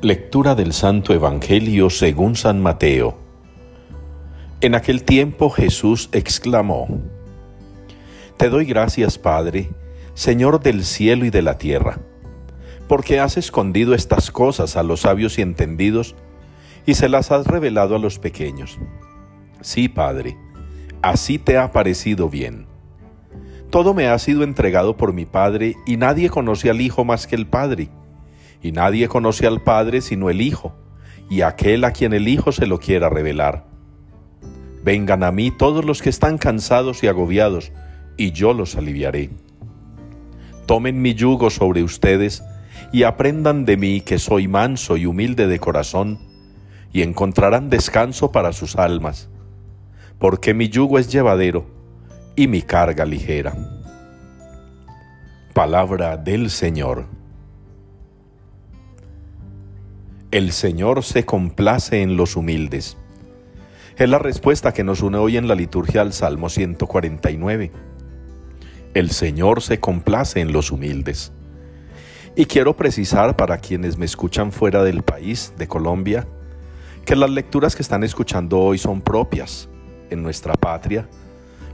Lectura del Santo Evangelio según San Mateo. En aquel tiempo Jesús exclamó, Te doy gracias, Padre, Señor del cielo y de la tierra, porque has escondido estas cosas a los sabios y entendidos y se las has revelado a los pequeños. Sí, Padre, así te ha parecido bien. Todo me ha sido entregado por mi Padre y nadie conoce al Hijo más que el Padre y nadie conoce al Padre sino el Hijo, y aquel a quien el Hijo se lo quiera revelar. Vengan a mí todos los que están cansados y agobiados, y yo los aliviaré. Tomen mi yugo sobre ustedes, y aprendan de mí que soy manso y humilde de corazón, y encontrarán descanso para sus almas, porque mi yugo es llevadero y mi carga ligera. Palabra del Señor. El Señor se complace en los humildes. Es la respuesta que nos une hoy en la liturgia al Salmo 149. El Señor se complace en los humildes. Y quiero precisar para quienes me escuchan fuera del país, de Colombia, que las lecturas que están escuchando hoy son propias en nuestra patria,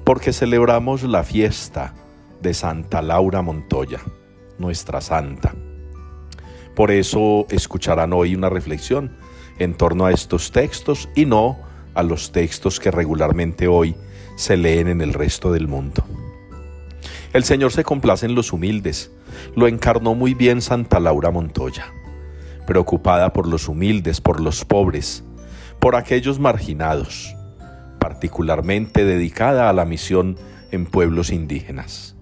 porque celebramos la fiesta de Santa Laura Montoya, nuestra santa. Por eso escucharán hoy una reflexión en torno a estos textos y no a los textos que regularmente hoy se leen en el resto del mundo. El Señor se complace en los humildes, lo encarnó muy bien Santa Laura Montoya, preocupada por los humildes, por los pobres, por aquellos marginados, particularmente dedicada a la misión en pueblos indígenas.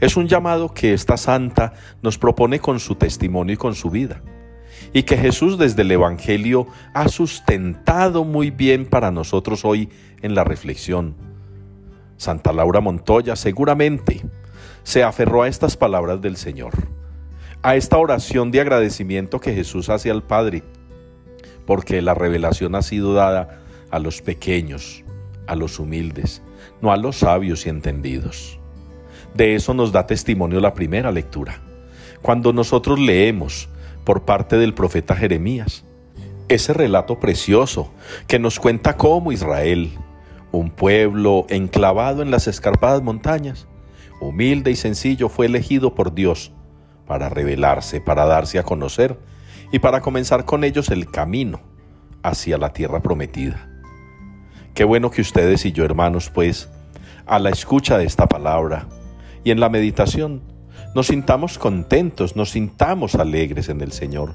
Es un llamado que esta santa nos propone con su testimonio y con su vida, y que Jesús desde el Evangelio ha sustentado muy bien para nosotros hoy en la reflexión. Santa Laura Montoya seguramente se aferró a estas palabras del Señor, a esta oración de agradecimiento que Jesús hace al Padre, porque la revelación ha sido dada a los pequeños, a los humildes, no a los sabios y entendidos. De eso nos da testimonio la primera lectura, cuando nosotros leemos por parte del profeta Jeremías ese relato precioso que nos cuenta cómo Israel, un pueblo enclavado en las escarpadas montañas, humilde y sencillo, fue elegido por Dios para revelarse, para darse a conocer y para comenzar con ellos el camino hacia la tierra prometida. Qué bueno que ustedes y yo, hermanos, pues, a la escucha de esta palabra, y en la meditación nos sintamos contentos, nos sintamos alegres en el Señor.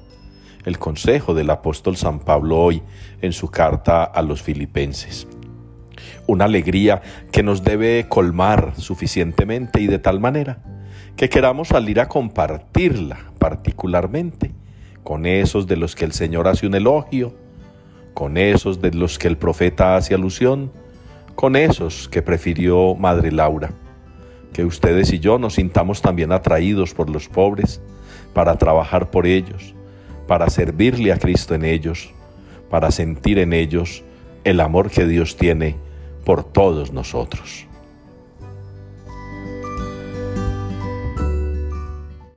El consejo del apóstol San Pablo hoy en su carta a los filipenses. Una alegría que nos debe colmar suficientemente y de tal manera que queramos salir a compartirla particularmente con esos de los que el Señor hace un elogio, con esos de los que el profeta hace alusión, con esos que prefirió Madre Laura que ustedes y yo nos sintamos también atraídos por los pobres, para trabajar por ellos, para servirle a Cristo en ellos, para sentir en ellos el amor que Dios tiene por todos nosotros.